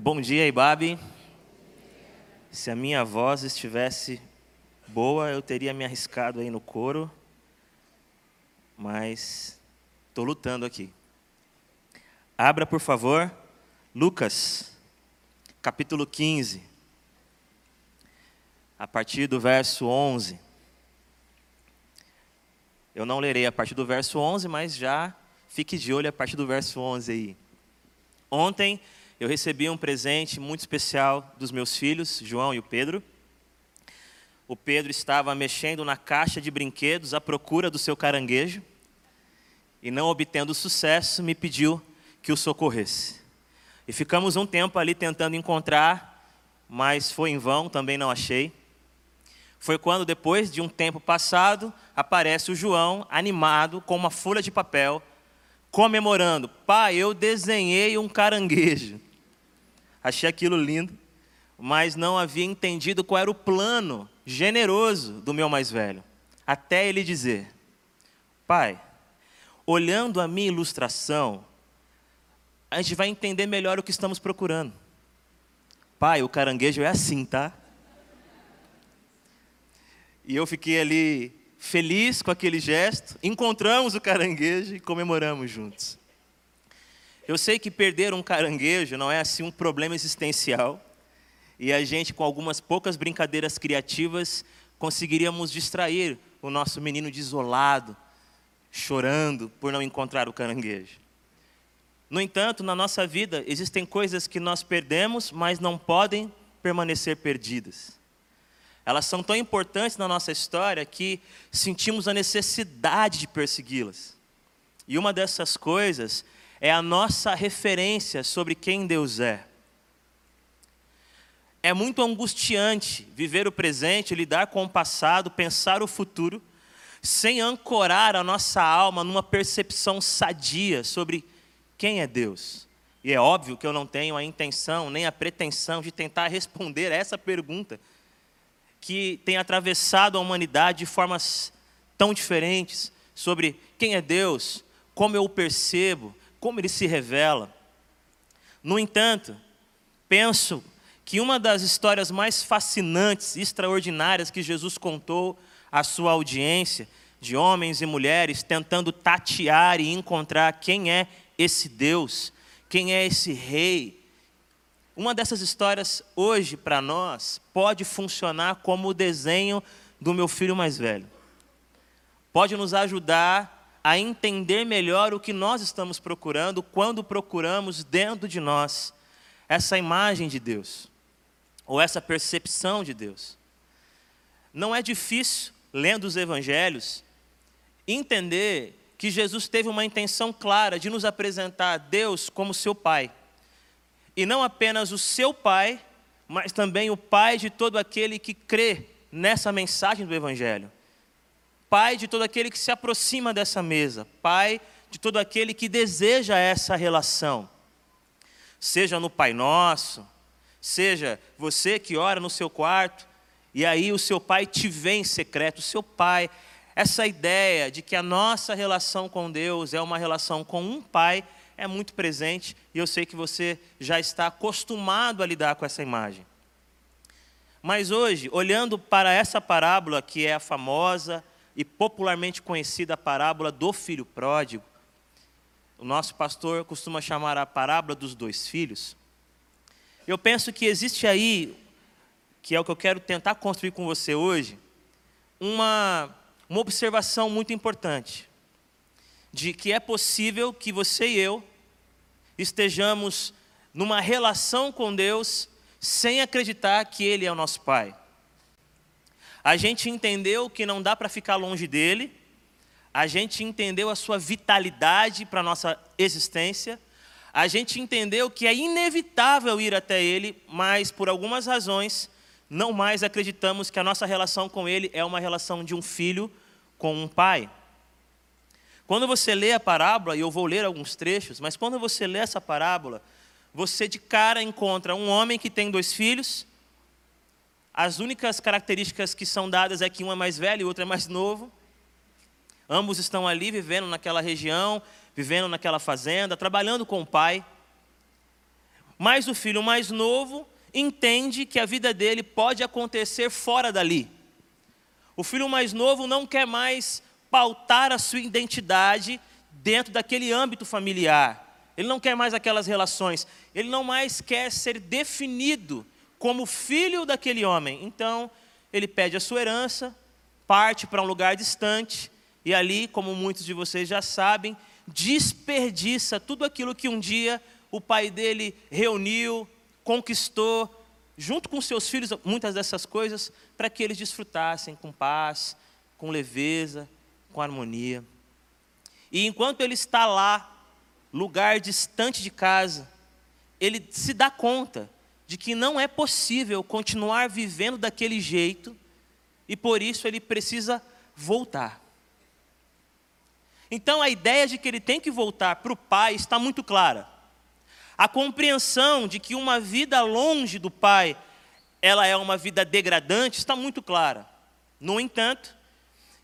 Bom dia, Ibabe. Se a minha voz estivesse boa, eu teria me arriscado aí no coro, mas estou lutando aqui. Abra, por favor, Lucas, capítulo 15, a partir do verso 11. Eu não lerei a partir do verso 11, mas já fique de olho a partir do verso 11 aí. Ontem eu recebi um presente muito especial dos meus filhos, João e o Pedro. O Pedro estava mexendo na caixa de brinquedos à procura do seu caranguejo e, não obtendo sucesso, me pediu que o socorresse. E ficamos um tempo ali tentando encontrar, mas foi em vão, também não achei. Foi quando, depois de um tempo passado, aparece o João, animado, com uma folha de papel, comemorando: Pai, eu desenhei um caranguejo. Achei aquilo lindo, mas não havia entendido qual era o plano generoso do meu mais velho. Até ele dizer: Pai, olhando a minha ilustração, a gente vai entender melhor o que estamos procurando. Pai, o caranguejo é assim, tá? E eu fiquei ali feliz com aquele gesto. Encontramos o caranguejo e comemoramos juntos. Eu sei que perder um caranguejo não é assim um problema existencial. E a gente, com algumas poucas brincadeiras criativas, conseguiríamos distrair o nosso menino desolado, chorando por não encontrar o caranguejo. No entanto, na nossa vida existem coisas que nós perdemos, mas não podem permanecer perdidas. Elas são tão importantes na nossa história que sentimos a necessidade de persegui-las. E uma dessas coisas é a nossa referência sobre quem Deus é. É muito angustiante viver o presente, lidar com o passado, pensar o futuro, sem ancorar a nossa alma numa percepção sadia sobre quem é Deus. E é óbvio que eu não tenho a intenção nem a pretensão de tentar responder essa pergunta que tem atravessado a humanidade de formas tão diferentes sobre quem é Deus, como eu o percebo, como ele se revela. No entanto, penso que uma das histórias mais fascinantes e extraordinárias que Jesus contou à sua audiência, de homens e mulheres tentando tatear e encontrar quem é esse Deus, quem é esse Rei, uma dessas histórias, hoje, para nós, pode funcionar como o desenho do meu filho mais velho. Pode nos ajudar a entender melhor o que nós estamos procurando quando procuramos dentro de nós essa imagem de Deus, ou essa percepção de Deus. Não é difícil, lendo os evangelhos, entender que Jesus teve uma intenção clara de nos apresentar Deus como seu Pai e não apenas o seu pai, mas também o pai de todo aquele que crê nessa mensagem do Evangelho. Pai de todo aquele que se aproxima dessa mesa. Pai de todo aquele que deseja essa relação. Seja no Pai Nosso, seja você que ora no seu quarto, e aí o seu pai te vê em secreto. O seu pai, essa ideia de que a nossa relação com Deus é uma relação com um pai é muito presente e eu sei que você já está acostumado a lidar com essa imagem. Mas hoje, olhando para essa parábola, que é a famosa e popularmente conhecida parábola do filho pródigo, o nosso pastor costuma chamar a parábola dos dois filhos. Eu penso que existe aí, que é o que eu quero tentar construir com você hoje, uma, uma observação muito importante de que é possível que você e eu estejamos numa relação com Deus sem acreditar que Ele é o nosso Pai. A gente entendeu que não dá para ficar longe dele, a gente entendeu a sua vitalidade para a nossa existência, a gente entendeu que é inevitável ir até Ele, mas por algumas razões não mais acreditamos que a nossa relação com Ele é uma relação de um filho com um pai. Quando você lê a parábola, e eu vou ler alguns trechos, mas quando você lê essa parábola, você de cara encontra um homem que tem dois filhos. As únicas características que são dadas é que um é mais velho e o outro é mais novo. Ambos estão ali vivendo naquela região, vivendo naquela fazenda, trabalhando com o pai. Mas o filho mais novo entende que a vida dele pode acontecer fora dali. O filho mais novo não quer mais pautar a sua identidade dentro daquele âmbito familiar. Ele não quer mais aquelas relações. Ele não mais quer ser definido como filho daquele homem. Então, ele pede a sua herança, parte para um lugar distante e ali, como muitos de vocês já sabem, desperdiça tudo aquilo que um dia o pai dele reuniu, conquistou, junto com seus filhos, muitas dessas coisas, para que eles desfrutassem com paz, com leveza, com harmonia. E enquanto ele está lá, lugar distante de casa, ele se dá conta de que não é possível continuar vivendo daquele jeito e por isso ele precisa voltar. Então a ideia de que ele tem que voltar para o pai está muito clara. A compreensão de que uma vida longe do pai, ela é uma vida degradante, está muito clara. No entanto,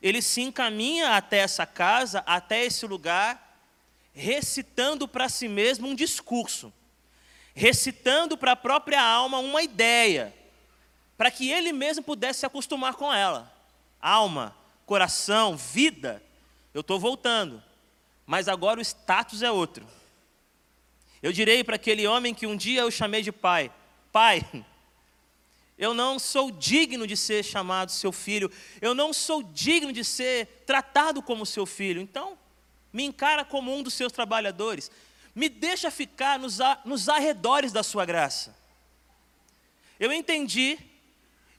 ele se encaminha até essa casa, até esse lugar, recitando para si mesmo um discurso, recitando para a própria alma uma ideia, para que ele mesmo pudesse se acostumar com ela. Alma, coração, vida, eu estou voltando, mas agora o status é outro. Eu direi para aquele homem que um dia eu chamei de pai: Pai, eu não sou digno de ser chamado seu filho, eu não sou digno de ser tratado como seu filho, então me encara como um dos seus trabalhadores, me deixa ficar nos, nos arredores da sua graça. Eu entendi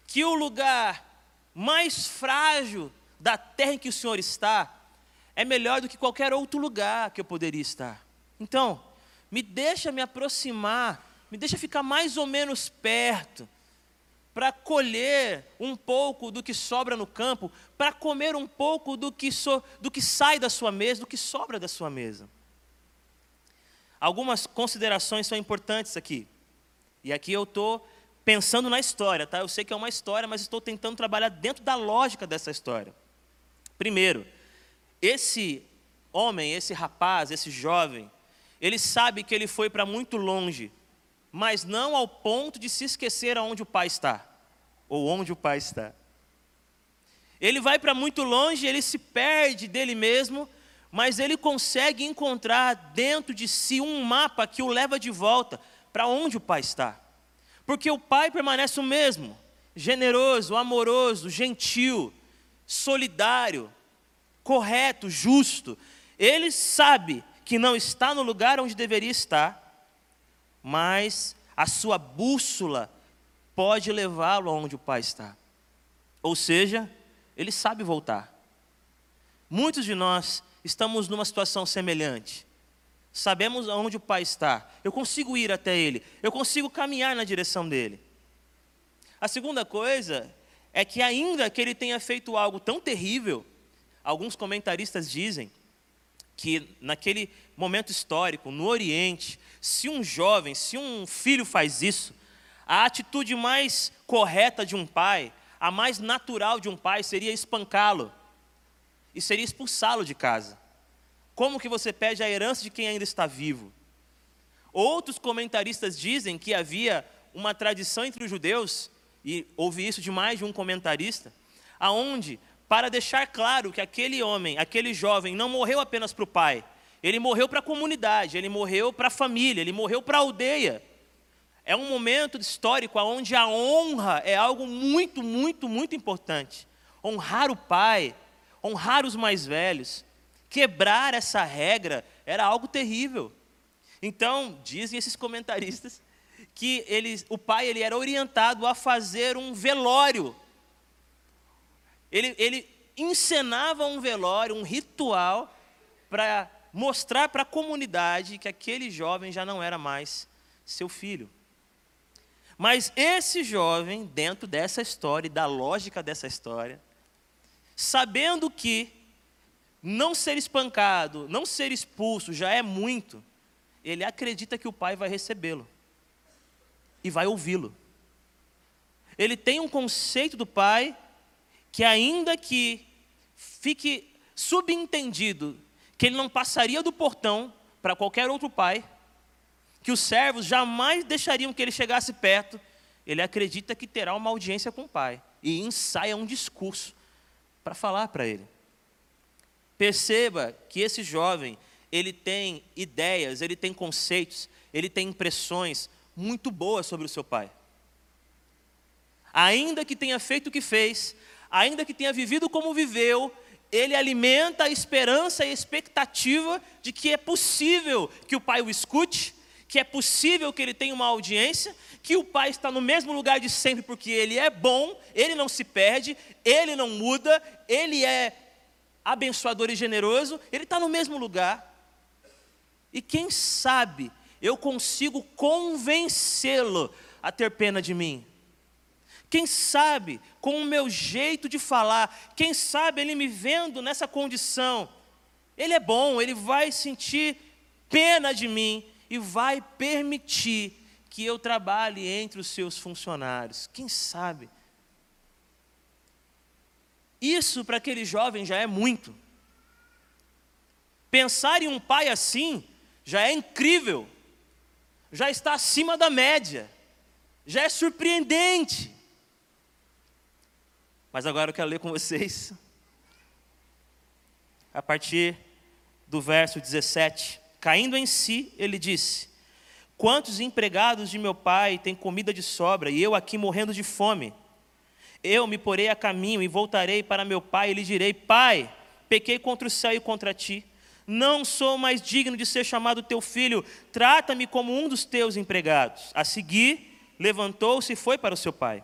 que o lugar mais frágil da terra em que o Senhor está é melhor do que qualquer outro lugar que eu poderia estar. Então, me deixa me aproximar, me deixa ficar mais ou menos perto, para colher um pouco do que sobra no campo, para comer um pouco do que, so, do que sai da sua mesa, do que sobra da sua mesa. Algumas considerações são importantes aqui. E aqui eu estou pensando na história, tá? Eu sei que é uma história, mas estou tentando trabalhar dentro da lógica dessa história. Primeiro, esse homem, esse rapaz, esse jovem, ele sabe que ele foi para muito longe, mas não ao ponto de se esquecer aonde o pai está, ou onde o pai está. Ele vai para muito longe, ele se perde dele mesmo, mas ele consegue encontrar dentro de si um mapa que o leva de volta para onde o pai está. Porque o pai permanece o mesmo, generoso, amoroso, gentil, solidário, correto, justo. Ele sabe que não está no lugar onde deveria estar, mas a sua bússola pode levá-lo aonde o pai está. Ou seja, ele sabe voltar. Muitos de nós estamos numa situação semelhante. Sabemos aonde o pai está. Eu consigo ir até ele. Eu consigo caminhar na direção dele. A segunda coisa é que, ainda que ele tenha feito algo tão terrível, Alguns comentaristas dizem que naquele momento histórico, no Oriente, se um jovem, se um filho faz isso, a atitude mais correta de um pai, a mais natural de um pai seria espancá-lo e seria expulsá-lo de casa. Como que você pede a herança de quem ainda está vivo? Outros comentaristas dizem que havia uma tradição entre os judeus, e ouvi isso de mais de um comentarista, aonde para deixar claro que aquele homem, aquele jovem, não morreu apenas para o pai, ele morreu para a comunidade, ele morreu para a família, ele morreu para a aldeia. É um momento histórico onde a honra é algo muito, muito, muito importante. Honrar o pai, honrar os mais velhos, quebrar essa regra era algo terrível. Então, dizem esses comentaristas que ele, o pai ele era orientado a fazer um velório ele, ele encenava um velório, um ritual, para mostrar para a comunidade que aquele jovem já não era mais seu filho. Mas esse jovem, dentro dessa história, da lógica dessa história, sabendo que não ser espancado, não ser expulso já é muito, ele acredita que o pai vai recebê-lo e vai ouvi-lo. Ele tem um conceito do pai que ainda que fique subentendido que ele não passaria do portão para qualquer outro pai, que os servos jamais deixariam que ele chegasse perto, ele acredita que terá uma audiência com o pai e ensaia um discurso para falar para ele. Perceba que esse jovem, ele tem ideias, ele tem conceitos, ele tem impressões muito boas sobre o seu pai. Ainda que tenha feito o que fez, ainda que tenha vivido como viveu, ele alimenta a esperança e a expectativa de que é possível que o pai o escute, que é possível que ele tenha uma audiência, que o pai está no mesmo lugar de sempre porque ele é bom, ele não se perde, ele não muda, ele é abençoador e generoso, ele está no mesmo lugar. E quem sabe eu consigo convencê-lo a ter pena de mim. Quem sabe, com o meu jeito de falar, quem sabe ele me vendo nessa condição, ele é bom, ele vai sentir pena de mim e vai permitir que eu trabalhe entre os seus funcionários. Quem sabe? Isso para aquele jovem já é muito. Pensar em um pai assim já é incrível, já está acima da média, já é surpreendente. Mas agora eu quero ler com vocês, a partir do verso 17. Caindo em si, ele disse: Quantos empregados de meu pai têm comida de sobra e eu aqui morrendo de fome? Eu me porei a caminho e voltarei para meu pai e lhe direi: Pai, pequei contra o céu e contra ti. Não sou mais digno de ser chamado teu filho. Trata-me como um dos teus empregados. A seguir, levantou-se e foi para o seu pai.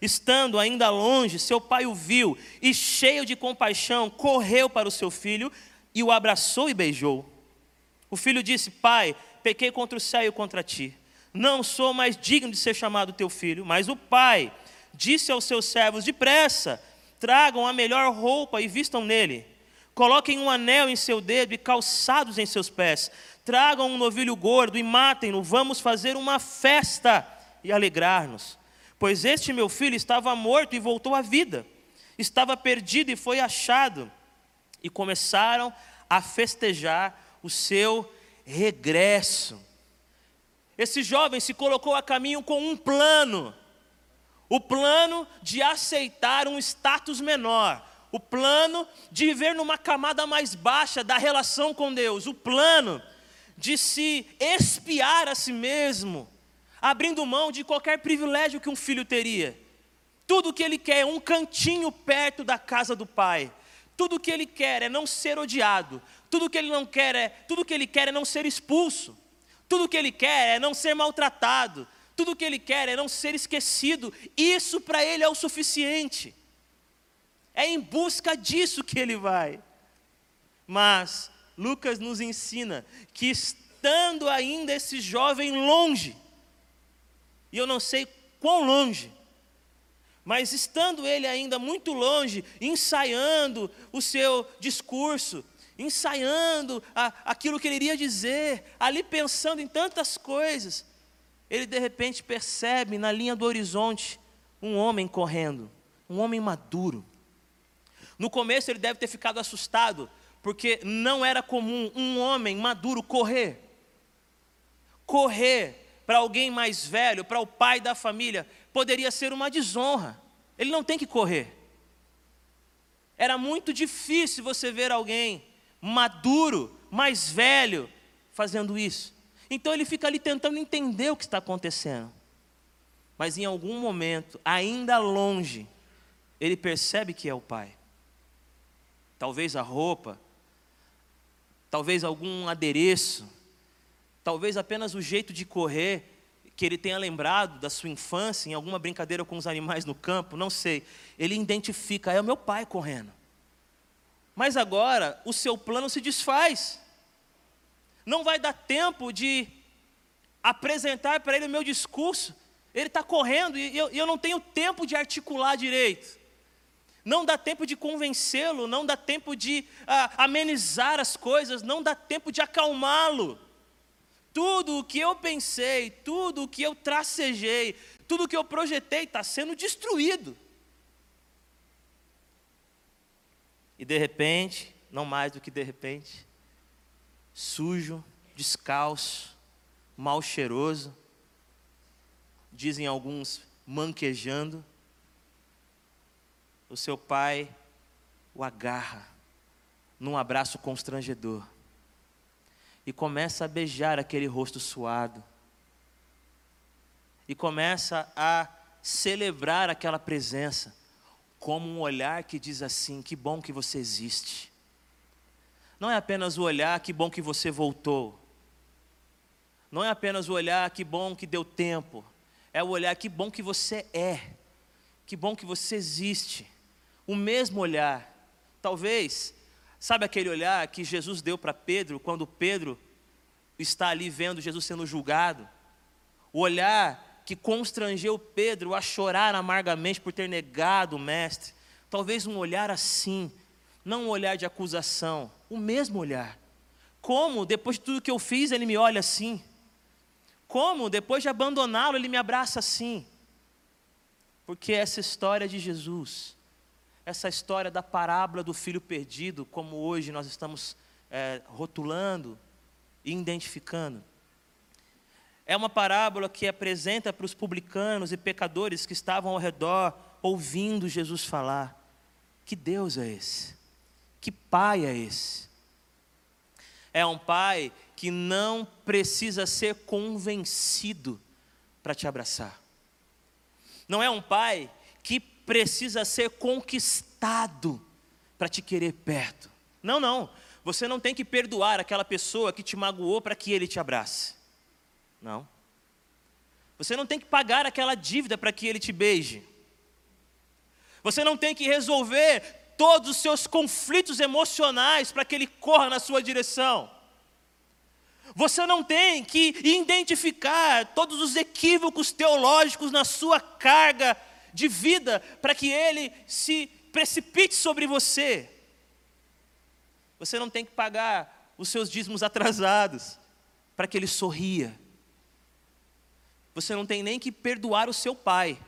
Estando ainda longe, seu pai o viu e, cheio de compaixão, correu para o seu filho e o abraçou e beijou. O filho disse: Pai, pequei contra o céu e contra ti. Não sou mais digno de ser chamado teu filho. Mas o pai disse aos seus servos: Depressa, tragam a melhor roupa e vistam nele. Coloquem um anel em seu dedo e calçados em seus pés. Tragam um novilho gordo e matem-no. Vamos fazer uma festa e alegrar-nos. Pois este meu filho estava morto e voltou à vida. Estava perdido e foi achado. E começaram a festejar o seu regresso. Esse jovem se colocou a caminho com um plano, o plano de aceitar um status menor, o plano de viver numa camada mais baixa da relação com Deus, o plano de se espiar a si mesmo, abrindo mão de qualquer privilégio que um filho teria. Tudo que ele quer é um cantinho perto da casa do pai. Tudo o que ele quer é não ser odiado. Tudo que ele não quer é, tudo que ele quer é não ser expulso. Tudo que ele quer é não ser maltratado. Tudo que ele quer é não ser esquecido. Isso para ele é o suficiente. É em busca disso que ele vai. Mas Lucas nos ensina que estando ainda esse jovem longe, e eu não sei quão longe, mas estando ele ainda muito longe, ensaiando o seu discurso, ensaiando a, aquilo que ele iria dizer, ali pensando em tantas coisas, ele de repente percebe na linha do horizonte um homem correndo, um homem maduro. No começo ele deve ter ficado assustado, porque não era comum um homem maduro correr. Correr para alguém mais velho, para o pai da família, poderia ser uma desonra. Ele não tem que correr. Era muito difícil você ver alguém maduro, mais velho, fazendo isso. Então ele fica ali tentando entender o que está acontecendo. Mas em algum momento, ainda longe, ele percebe que é o pai. Talvez a roupa, talvez algum adereço, talvez apenas o jeito de correr que ele tenha lembrado da sua infância, em alguma brincadeira com os animais no campo, não sei. Ele identifica, é o meu pai correndo. Mas agora o seu plano se desfaz. Não vai dar tempo de apresentar para ele o meu discurso. Ele está correndo e eu, eu não tenho tempo de articular direito. Não dá tempo de convencê-lo, não dá tempo de ah, amenizar as coisas, não dá tempo de acalmá-lo. Tudo o que eu pensei, tudo o que eu tracejei, tudo o que eu projetei está sendo destruído. E de repente, não mais do que de repente, sujo, descalço, mal cheiroso, dizem alguns manquejando, o seu pai o agarra num abraço constrangedor e começa a beijar aquele rosto suado e começa a celebrar aquela presença como um olhar que diz assim: que bom que você existe. Não é apenas o olhar, que bom que você voltou. Não é apenas o olhar, que bom que deu tempo. É o olhar, que bom que você é. Que bom que você existe. O mesmo olhar. Talvez, sabe aquele olhar que Jesus deu para Pedro, quando Pedro está ali vendo Jesus sendo julgado? O olhar que constrangeu Pedro a chorar amargamente por ter negado o Mestre. Talvez um olhar assim, não um olhar de acusação, o mesmo olhar. Como, depois de tudo que eu fiz, ele me olha assim? Como, depois de abandoná-lo, ele me abraça assim? Porque essa história de Jesus, essa história da parábola do filho perdido, como hoje nós estamos é, rotulando e identificando, é uma parábola que apresenta para os publicanos e pecadores que estavam ao redor, ouvindo Jesus falar: que Deus é esse? Que pai é esse? É um pai que não precisa ser convencido para te abraçar. Não é um pai que precisa ser conquistado para te querer perto. Não, não. Você não tem que perdoar aquela pessoa que te magoou para que ele te abrace. Não. Você não tem que pagar aquela dívida para que ele te beije. Você não tem que resolver todos os seus conflitos emocionais para que ele corra na sua direção. Você não tem que identificar todos os equívocos teológicos na sua carga de vida para que ele se precipite sobre você. Você não tem que pagar os seus dízimos atrasados para que ele sorria. Você não tem nem que perdoar o seu pai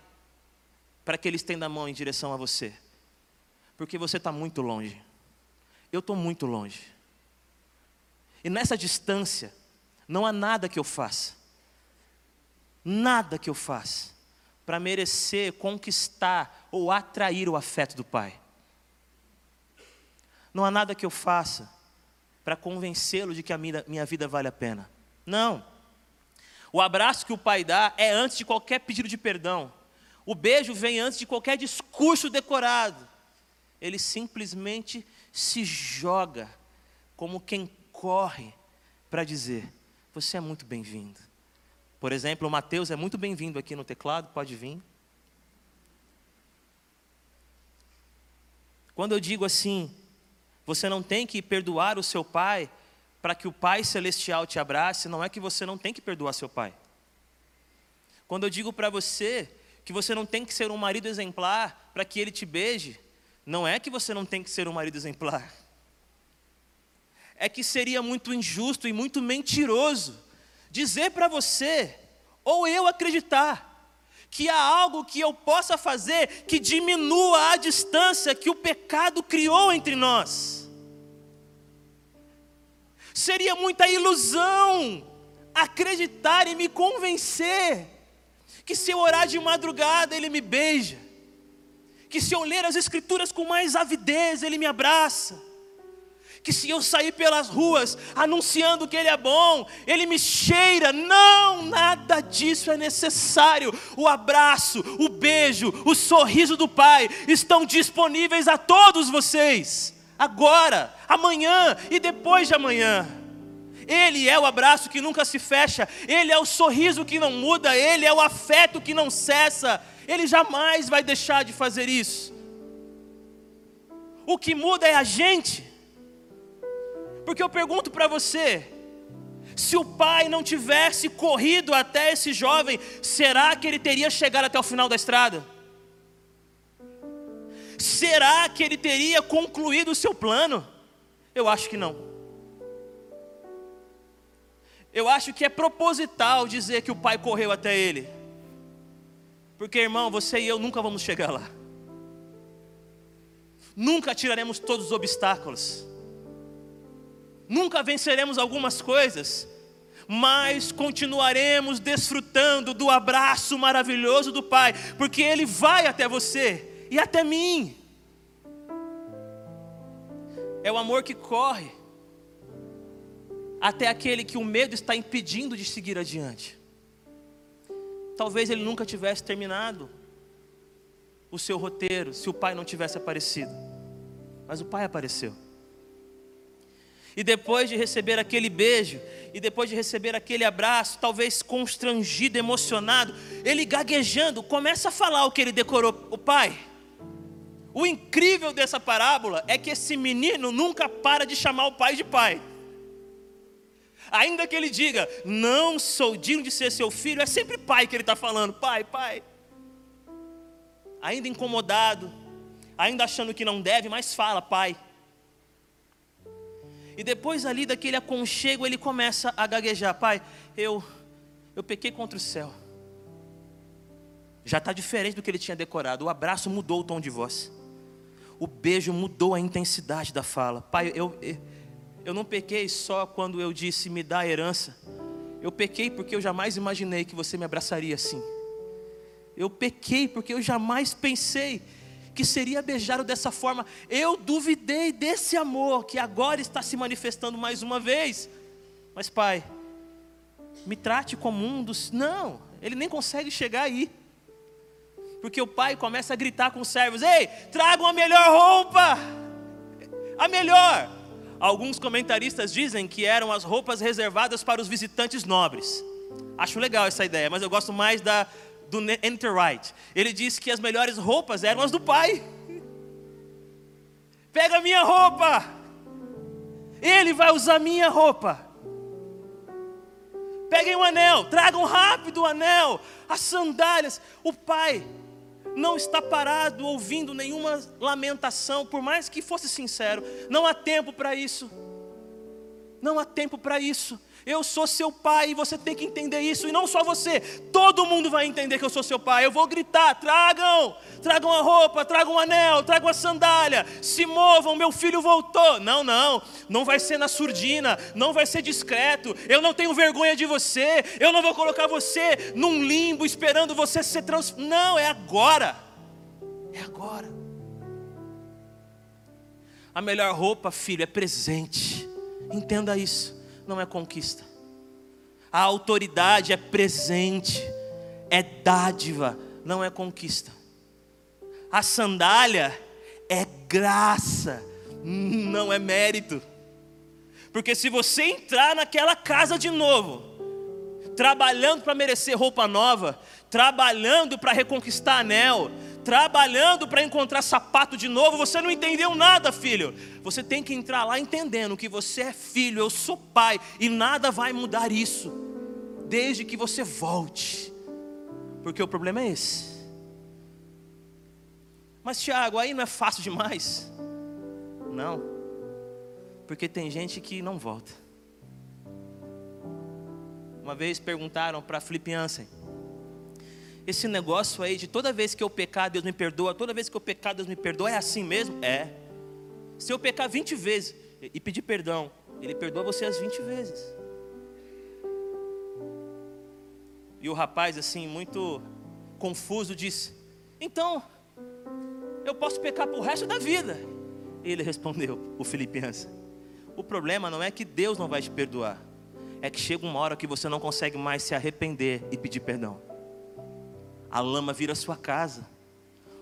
para que ele estenda a mão em direção a você, porque você está muito longe. Eu estou muito longe. E nessa distância, não há nada que eu faça, nada que eu faça, para merecer, conquistar ou atrair o afeto do Pai. Não há nada que eu faça para convencê-lo de que a minha, minha vida vale a pena. Não. O abraço que o Pai dá é antes de qualquer pedido de perdão. O beijo vem antes de qualquer discurso decorado. Ele simplesmente se joga como quem corre para dizer: você é muito bem-vindo. Por exemplo, o Mateus é muito bem-vindo aqui no teclado, pode vir. Quando eu digo assim, você não tem que perdoar o seu pai para que o Pai Celestial te abrace, não é que você não tem que perdoar seu pai. Quando eu digo para você que você não tem que ser um marido exemplar para que ele te beije, não é que você não tem que ser um marido exemplar é que seria muito injusto e muito mentiroso dizer para você, ou eu acreditar, que há algo que eu possa fazer que diminua a distância que o pecado criou entre nós. Seria muita ilusão acreditar e me convencer que se eu orar de madrugada ele me beija, que se eu ler as escrituras com mais avidez ele me abraça, que se eu sair pelas ruas anunciando que Ele é bom, Ele me cheira. Não, nada disso é necessário. O abraço, o beijo, o sorriso do Pai estão disponíveis a todos vocês, agora, amanhã e depois de amanhã. Ele é o abraço que nunca se fecha, Ele é o sorriso que não muda, Ele é o afeto que não cessa, Ele jamais vai deixar de fazer isso. O que muda é a gente. Porque eu pergunto para você: se o pai não tivesse corrido até esse jovem, será que ele teria chegado até o final da estrada? Será que ele teria concluído o seu plano? Eu acho que não. Eu acho que é proposital dizer que o pai correu até ele. Porque, irmão, você e eu nunca vamos chegar lá. Nunca tiraremos todos os obstáculos nunca venceremos algumas coisas, mais continuaremos desfrutando do abraço maravilhoso do Pai, porque Ele vai até você e até mim. É o amor que corre até aquele que o medo está impedindo de seguir adiante. Talvez ele nunca tivesse terminado o seu roteiro se o pai não tivesse aparecido, mas o pai apareceu. E depois de receber aquele beijo, e depois de receber aquele abraço, talvez constrangido, emocionado, ele gaguejando, começa a falar o que ele decorou. O pai, o incrível dessa parábola é que esse menino nunca para de chamar o pai de pai. Ainda que ele diga, não sou digno de ser seu filho, é sempre pai que ele está falando, pai, pai. Ainda incomodado, ainda achando que não deve, mas fala, pai. E depois ali daquele aconchego, ele começa a gaguejar: Pai, eu, eu pequei contra o céu. Já está diferente do que ele tinha decorado. O abraço mudou o tom de voz. O beijo mudou a intensidade da fala. Pai, eu, eu não pequei só quando eu disse me dá a herança. Eu pequei porque eu jamais imaginei que você me abraçaria assim. Eu pequei porque eu jamais pensei que seria beijado dessa forma. Eu duvidei desse amor que agora está se manifestando mais uma vez. Mas, Pai, me trate como um dos. Não, ele nem consegue chegar aí. Porque o pai começa a gritar com os servos: Ei, tragam a melhor roupa! A melhor! Alguns comentaristas dizem que eram as roupas reservadas para os visitantes nobres. Acho legal essa ideia, mas eu gosto mais da, do Enterwright. Ele disse que as melhores roupas eram as do pai. Pega minha roupa. Ele vai usar minha roupa. Peguem o um anel, tragam rápido o anel, as sandálias. O pai não está parado ouvindo nenhuma lamentação, por mais que fosse sincero. Não há tempo para isso. Não há tempo para isso. Eu sou seu pai e você tem que entender isso. E não só você, todo mundo vai entender que eu sou seu pai. Eu vou gritar: tragam, tragam a roupa, tragam o anel, tragam a sandália, se movam, meu filho voltou. Não, não, não vai ser na surdina, não vai ser discreto. Eu não tenho vergonha de você, eu não vou colocar você num limbo esperando você ser trans. Não, é agora. É agora. A melhor roupa, filho, é presente. Entenda isso não é conquista. A autoridade é presente, é dádiva, não é conquista. A sandália é graça, não é mérito. Porque se você entrar naquela casa de novo, trabalhando para merecer roupa nova, trabalhando para reconquistar anel, trabalhando para encontrar sapato de novo, você não entendeu nada, filho. Você tem que entrar lá entendendo que você é filho, eu sou pai, e nada vai mudar isso, desde que você volte, porque o problema é esse. Mas, Tiago, aí não é fácil demais? Não, porque tem gente que não volta. Uma vez perguntaram para Felipe Ansem, esse negócio aí de toda vez que eu pecar, Deus me perdoa, toda vez que eu pecar, Deus me perdoa, é assim mesmo? É. Se eu pecar 20 vezes e pedir perdão, Ele perdoa você as 20 vezes. E o rapaz, assim, muito confuso, disse: Então, eu posso pecar para o resto da vida. Ele respondeu, o Filipenses: O problema não é que Deus não vai te perdoar, é que chega uma hora que você não consegue mais se arrepender e pedir perdão a lama vira sua casa,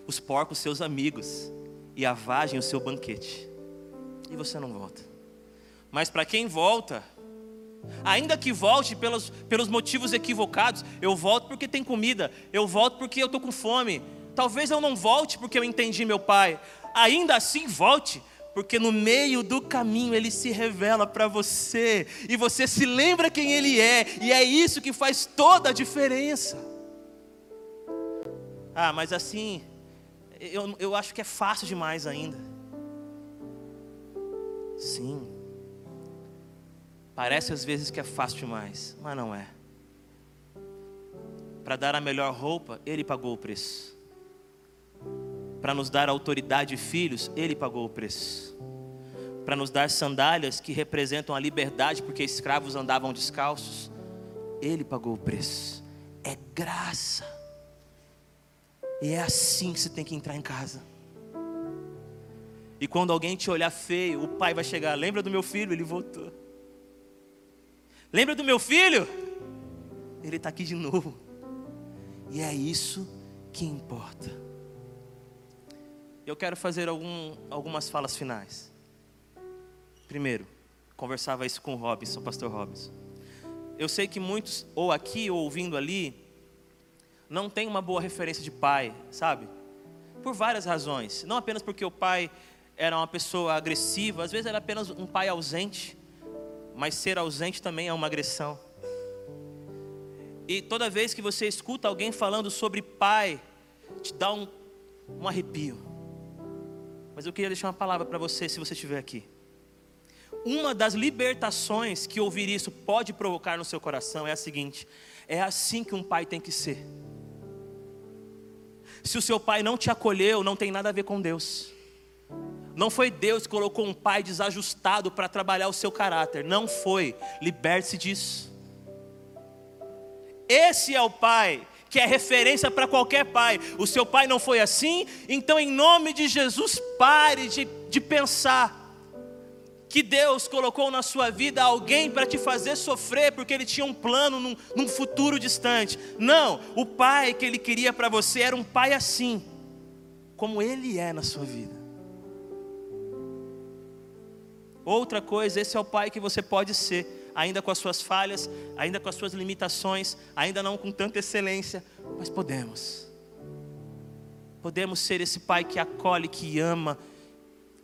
os porcos seus amigos, e a vagem o seu banquete. E você não volta. Mas para quem volta, ainda que volte pelos, pelos motivos equivocados, eu volto porque tem comida, eu volto porque eu estou com fome. Talvez eu não volte porque eu entendi meu pai. Ainda assim, volte, porque no meio do caminho ele se revela para você, e você se lembra quem ele é, e é isso que faz toda a diferença. Ah, mas assim, eu, eu acho que é fácil demais ainda. Sim. Parece às vezes que é fácil demais, mas não é. Para dar a melhor roupa, Ele pagou o preço. Para nos dar autoridade e filhos, Ele pagou o preço. Para nos dar sandálias que representam a liberdade, porque escravos andavam descalços, Ele pagou o preço. É graça. E é assim que você tem que entrar em casa. E quando alguém te olhar feio, o pai vai chegar. Lembra do meu filho? Ele voltou. Lembra do meu filho? Ele está aqui de novo. E é isso que importa. Eu quero fazer algum, algumas falas finais. Primeiro, conversava isso com o Robson, o pastor Robson. Eu sei que muitos, ou aqui ou ouvindo ali, não tem uma boa referência de pai, sabe? Por várias razões. Não apenas porque o pai era uma pessoa agressiva, às vezes era apenas um pai ausente, mas ser ausente também é uma agressão. E toda vez que você escuta alguém falando sobre pai, te dá um, um arrepio. Mas eu queria deixar uma palavra para você, se você estiver aqui. Uma das libertações que ouvir isso pode provocar no seu coração é a seguinte: é assim que um pai tem que ser. Se o seu pai não te acolheu, não tem nada a ver com Deus. Não foi Deus que colocou um pai desajustado para trabalhar o seu caráter. Não foi. Liberte-se disso. Esse é o pai que é referência para qualquer pai. O seu pai não foi assim, então, em nome de Jesus, pare de, de pensar que Deus colocou na sua vida alguém para te fazer sofrer, porque Ele tinha um plano num, num futuro distante. Não, o pai que Ele queria para você era um pai assim, como Ele é na sua vida. Outra coisa, esse é o pai que você pode ser, ainda com as suas falhas, ainda com as suas limitações, ainda não com tanta excelência, mas podemos. Podemos ser esse pai que acolhe, que ama,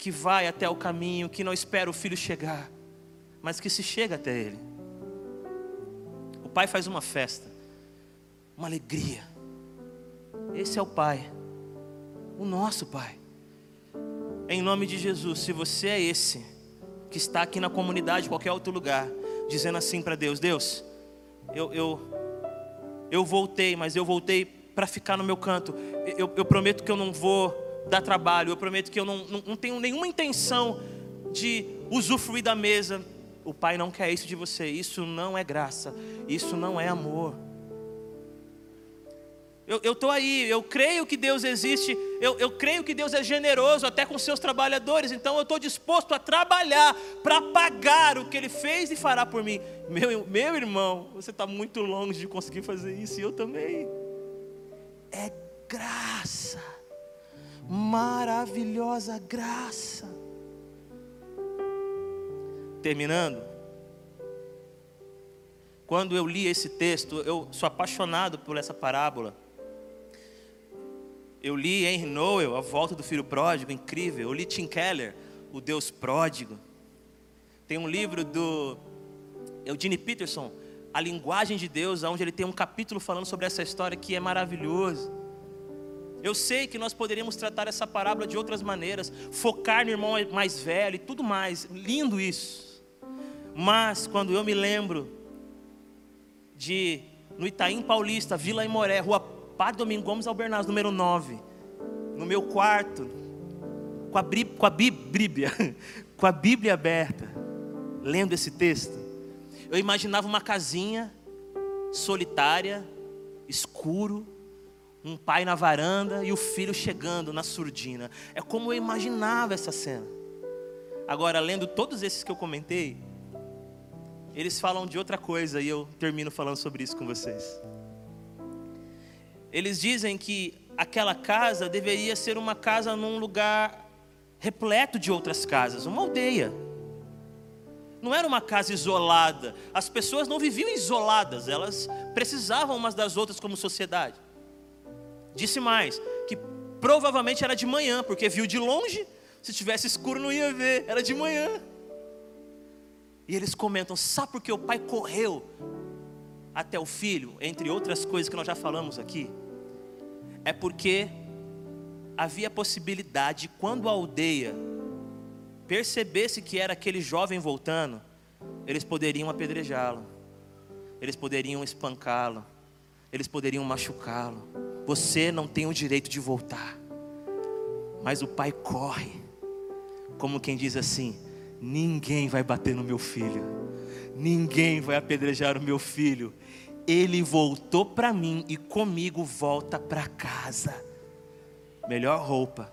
que vai até o caminho, que não espera o filho chegar, mas que se chega até ele. O pai faz uma festa, uma alegria. Esse é o pai, o nosso pai. Em nome de Jesus, se você é esse que está aqui na comunidade, qualquer outro lugar, dizendo assim para Deus: Deus, eu, eu, eu voltei, mas eu voltei para ficar no meu canto. Eu, eu prometo que eu não vou dar trabalho. Eu prometo que eu não, não, não tenho nenhuma intenção de usufruir da mesa. O Pai não quer isso de você. Isso não é graça. Isso não é amor. Eu estou aí, eu creio que Deus existe, eu, eu creio que Deus é generoso até com seus trabalhadores, então eu estou disposto a trabalhar para pagar o que Ele fez e fará por mim. Meu, meu irmão, você está muito longe de conseguir fazer isso, e eu também. É graça maravilhosa graça. Terminando, quando eu li esse texto, eu sou apaixonado por essa parábola. Eu li Henry Noel, A Volta do Filho Pródigo, incrível. Eu li Tim Keller, O Deus Pródigo. Tem um livro do Eugene Peterson, A Linguagem de Deus, onde ele tem um capítulo falando sobre essa história que é maravilhoso. Eu sei que nós poderíamos tratar essa parábola de outras maneiras, focar no irmão mais velho e tudo mais, lindo isso. Mas quando eu me lembro de no Itaim Paulista, Vila Imoré, Rua Padre Domingo Gomes Albernaz, número 9, no meu quarto, com a, com a com a Bíblia aberta, lendo esse texto, eu imaginava uma casinha solitária, escuro, um pai na varanda e o filho chegando na surdina. É como eu imaginava essa cena. Agora, lendo todos esses que eu comentei, eles falam de outra coisa e eu termino falando sobre isso com vocês. Eles dizem que aquela casa deveria ser uma casa num lugar repleto de outras casas, uma aldeia. Não era uma casa isolada. As pessoas não viviam isoladas, elas precisavam umas das outras como sociedade. Disse mais, que provavelmente era de manhã, porque viu de longe, se tivesse escuro não ia ver, era de manhã. E eles comentam: sabe por que o pai correu até o filho, entre outras coisas que nós já falamos aqui? É porque havia possibilidade, quando a aldeia percebesse que era aquele jovem voltando, eles poderiam apedrejá-lo, eles poderiam espancá-lo, eles poderiam machucá-lo. Você não tem o direito de voltar. Mas o pai corre, como quem diz assim: ninguém vai bater no meu filho, ninguém vai apedrejar o meu filho, ele voltou para mim e comigo volta para casa. Melhor roupa,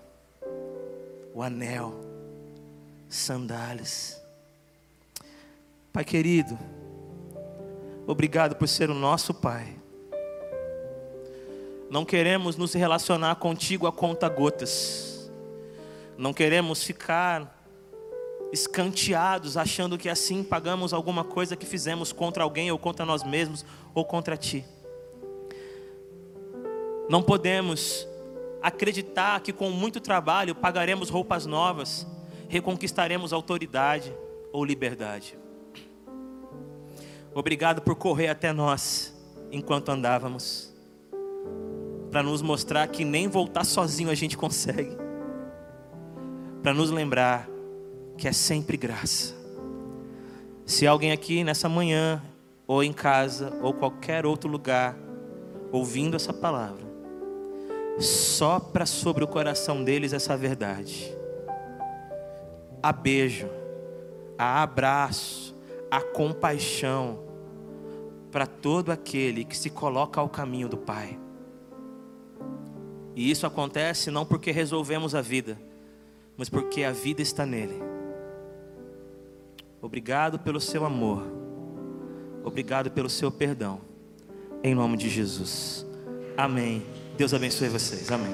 o anel, sandálias. Pai querido, obrigado por ser o nosso Pai. Não queremos nos relacionar contigo a conta gotas. Não queremos ficar escanteados, achando que assim pagamos alguma coisa que fizemos contra alguém ou contra nós mesmos ou contra ti. Não podemos acreditar que com muito trabalho pagaremos roupas novas, reconquistaremos autoridade ou liberdade. Obrigado por correr até nós enquanto andávamos, para nos mostrar que nem voltar sozinho a gente consegue, para nos lembrar que é sempre graça. Se alguém aqui nessa manhã, ou em casa, ou qualquer outro lugar, ouvindo essa palavra, sopra sobre o coração deles essa verdade. A beijo, a abraço, a compaixão para todo aquele que se coloca ao caminho do Pai. E isso acontece não porque resolvemos a vida, mas porque a vida está nele. Obrigado pelo seu amor. Obrigado pelo seu perdão. Em nome de Jesus. Amém. Deus abençoe vocês. Amém.